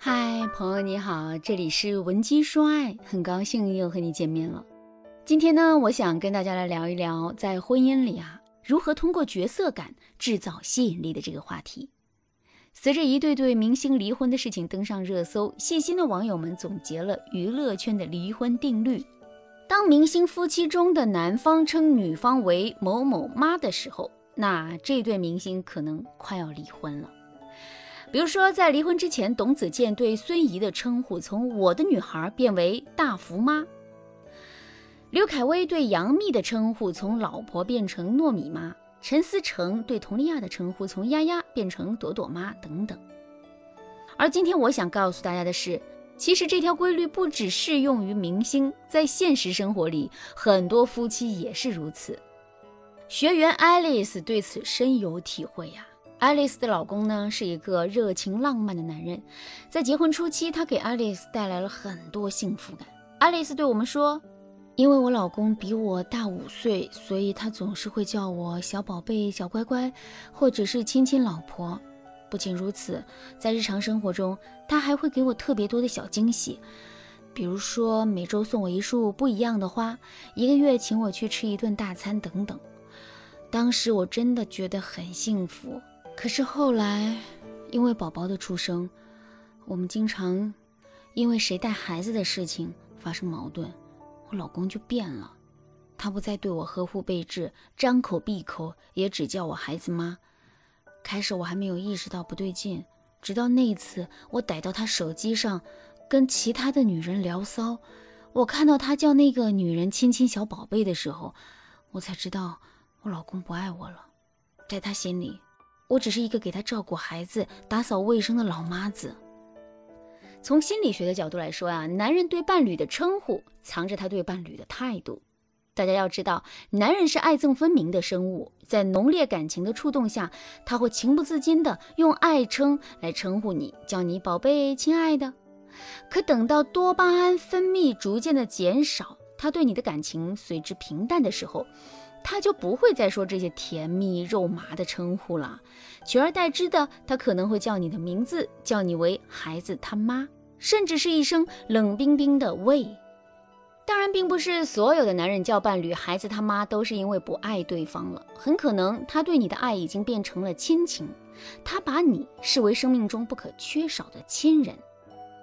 嗨，朋友你好，这里是文姬说爱，很高兴又和你见面了。今天呢，我想跟大家来聊一聊，在婚姻里啊，如何通过角色感制造吸引力的这个话题。随着一对对明星离婚的事情登上热搜，细心的网友们总结了娱乐圈的离婚定律：当明星夫妻中的男方称女方为某某妈的时候，那这对明星可能快要离婚了。比如说，在离婚之前，董子健对孙怡的称呼从“我的女孩”变为“大福妈”；刘恺威对杨幂的称呼从“老婆”变成“糯米妈”；陈思诚对佟丽娅的称呼从“丫丫”变成“朵朵妈”等等。而今天我想告诉大家的是，其实这条规律不只适用于明星，在现实生活里，很多夫妻也是如此。学员爱丽丝对此深有体会呀。爱丽丝的老公呢是一个热情浪漫的男人，在结婚初期，他给爱丽丝带来了很多幸福感。爱丽丝对我们说：“因为我老公比我大五岁，所以他总是会叫我小宝贝、小乖乖，或者是亲亲老婆。不仅如此，在日常生活中，他还会给我特别多的小惊喜，比如说每周送我一束不一样的花，一个月请我去吃一顿大餐等等。当时我真的觉得很幸福。”可是后来，因为宝宝的出生，我们经常因为谁带孩子的事情发生矛盾，我老公就变了，他不再对我呵护备至，张口闭口也只叫我孩子妈。开始我还没有意识到不对劲，直到那次我逮到他手机上跟其他的女人聊骚，我看到他叫那个女人亲亲小宝贝的时候，我才知道我老公不爱我了，在他心里。我只是一个给他照顾孩子、打扫卫生的老妈子。从心理学的角度来说啊，男人对伴侣的称呼藏着他对伴侣的态度。大家要知道，男人是爱憎分明的生物，在浓烈感情的触动下，他会情不自禁地用爱称来称呼你，叫你宝贝、亲爱的。可等到多巴胺分泌逐渐的减少，他对你的感情随之平淡的时候。他就不会再说这些甜蜜肉麻的称呼了，取而代之的，他可能会叫你的名字，叫你为孩子他妈，甚至是一声冷冰冰的喂。当然，并不是所有的男人叫伴侣孩子他妈都是因为不爱对方了，很可能他对你的爱已经变成了亲情，他把你视为生命中不可缺少的亲人。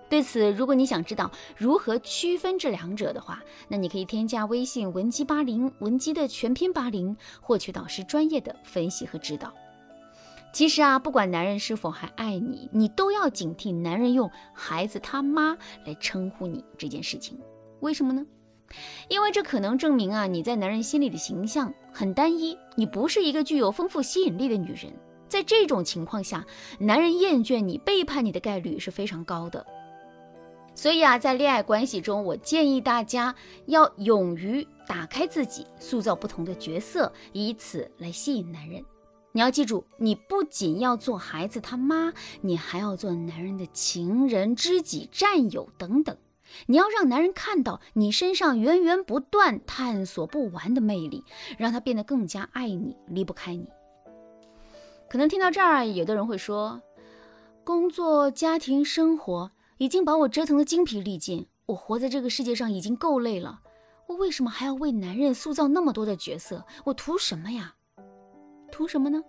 对此，如果你想知道如何区分这两者的话，那你可以添加微信文姬八零，文姬的全拼八零，获取导师专业的分析和指导。其实啊，不管男人是否还爱你，你都要警惕男人用孩子他妈来称呼你这件事情。为什么呢？因为这可能证明啊，你在男人心里的形象很单一，你不是一个具有丰富吸引力的女人。在这种情况下，男人厌倦你、背叛你的概率是非常高的。所以啊，在恋爱关系中，我建议大家要勇于打开自己，塑造不同的角色，以此来吸引男人。你要记住，你不仅要做孩子他妈，你还要做男人的情人、知己、战友等等。你要让男人看到你身上源源不断、探索不完的魅力，让他变得更加爱你，离不开你。可能听到这儿，有的人会说，工作、家庭、生活。已经把我折腾得精疲力尽，我活在这个世界上已经够累了，我为什么还要为男人塑造那么多的角色？我图什么呀？图什么呢？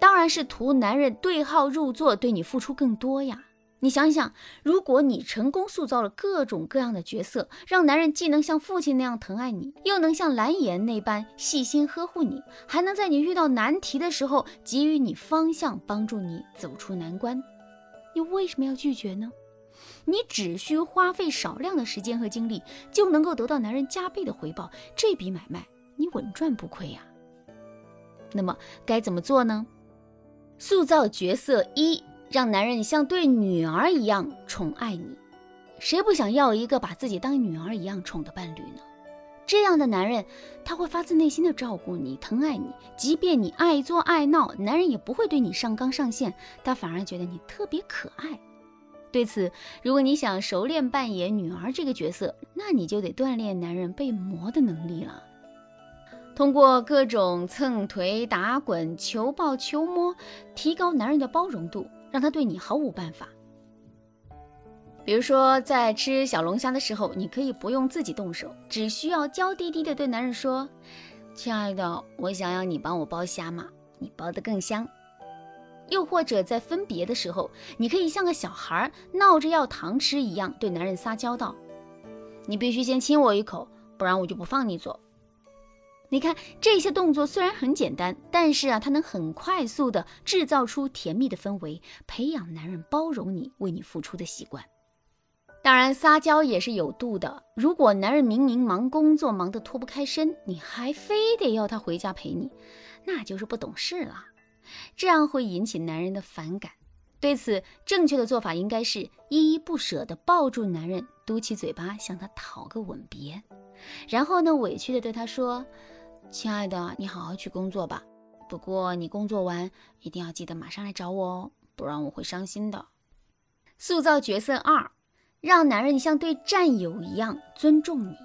当然是图男人对号入座，对你付出更多呀。你想想，如果你成功塑造了各种各样的角色，让男人既能像父亲那样疼爱你，又能像蓝颜那般细心呵护你，还能在你遇到难题的时候给予你方向，帮助你走出难关。你为什么要拒绝呢？你只需花费少量的时间和精力，就能够得到男人加倍的回报，这笔买卖你稳赚不亏呀。那么该怎么做呢？塑造角色一，让男人像对女儿一样宠爱你。谁不想要一个把自己当女儿一样宠的伴侣呢？这样的男人，他会发自内心的照顾你、疼爱你，即便你爱作爱闹，男人也不会对你上纲上线，他反而觉得你特别可爱。对此，如果你想熟练扮演女儿这个角色，那你就得锻炼男人被磨的能力了。通过各种蹭腿、打滚、求抱、求摸，提高男人的包容度，让他对你毫无办法。比如说，在吃小龙虾的时候，你可以不用自己动手，只需要娇滴滴的对男人说：“亲爱的，我想要你帮我剥虾嘛，你剥得更香。”又或者在分别的时候，你可以像个小孩闹着要糖吃一样，对男人撒娇道：“你必须先亲我一口，不然我就不放你走。”你看这些动作虽然很简单，但是啊，它能很快速的制造出甜蜜的氛围，培养男人包容你、为你付出的习惯。当然，撒娇也是有度的。如果男人明明忙工作忙得脱不开身，你还非得要他回家陪你，那就是不懂事了。这样会引起男人的反感。对此，正确的做法应该是依依不舍地抱住男人，嘟起嘴巴向他讨个吻别，然后呢，委屈地对他说：“亲爱的，你好好去工作吧。不过你工作完一定要记得马上来找我哦，不然我会伤心的。”塑造角色二，让男人像对战友一样尊重你。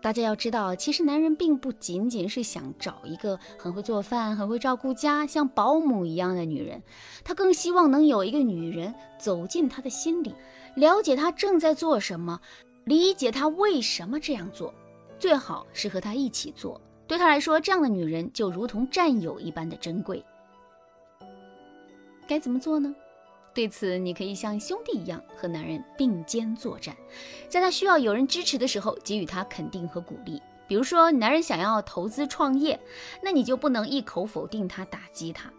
大家要知道，其实男人并不仅仅是想找一个很会做饭、很会照顾家、像保姆一样的女人，他更希望能有一个女人走进他的心里，了解他正在做什么，理解他为什么这样做，最好是和他一起做。对他来说，这样的女人就如同战友一般的珍贵。该怎么做呢？对此，你可以像兄弟一样和男人并肩作战，在他需要有人支持的时候，给予他肯定和鼓励。比如说，男人想要投资创业，那你就不能一口否定他、打击他。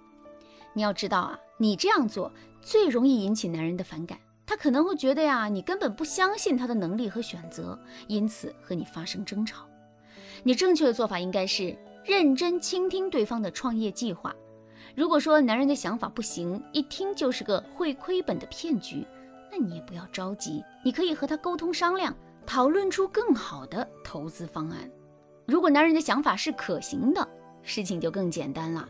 你要知道啊，你这样做最容易引起男人的反感，他可能会觉得呀，你根本不相信他的能力和选择，因此和你发生争吵。你正确的做法应该是认真倾听对方的创业计划。如果说男人的想法不行，一听就是个会亏本的骗局，那你也不要着急，你可以和他沟通商量，讨论出更好的投资方案。如果男人的想法是可行的，事情就更简单了。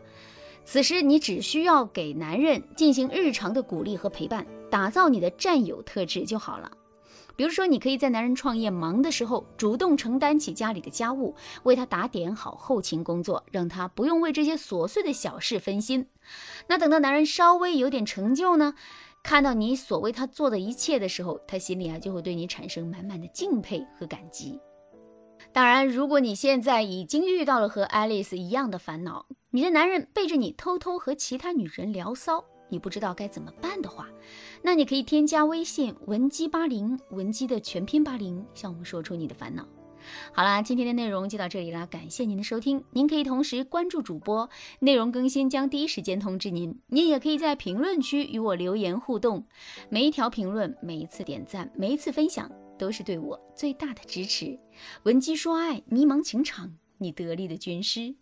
此时你只需要给男人进行日常的鼓励和陪伴，打造你的占有特质就好了。比如说，你可以在男人创业忙的时候，主动承担起家里的家务，为他打点好后勤工作，让他不用为这些琐碎的小事分心。那等到男人稍微有点成就呢，看到你所为他做的一切的时候，他心里啊就会对你产生满满的敬佩和感激。当然，如果你现在已经遇到了和爱丽丝一样的烦恼，你的男人背着你偷偷和其他女人聊骚。你不知道该怎么办的话，那你可以添加微信文姬八零，文姬的全拼八零，向我们说出你的烦恼。好啦，今天的内容就到这里啦，感谢您的收听。您可以同时关注主播，内容更新将第一时间通知您。您也可以在评论区与我留言互动，每一条评论、每一次点赞、每一次分享，都是对我最大的支持。文姬说爱，迷茫情场，你得力的军师。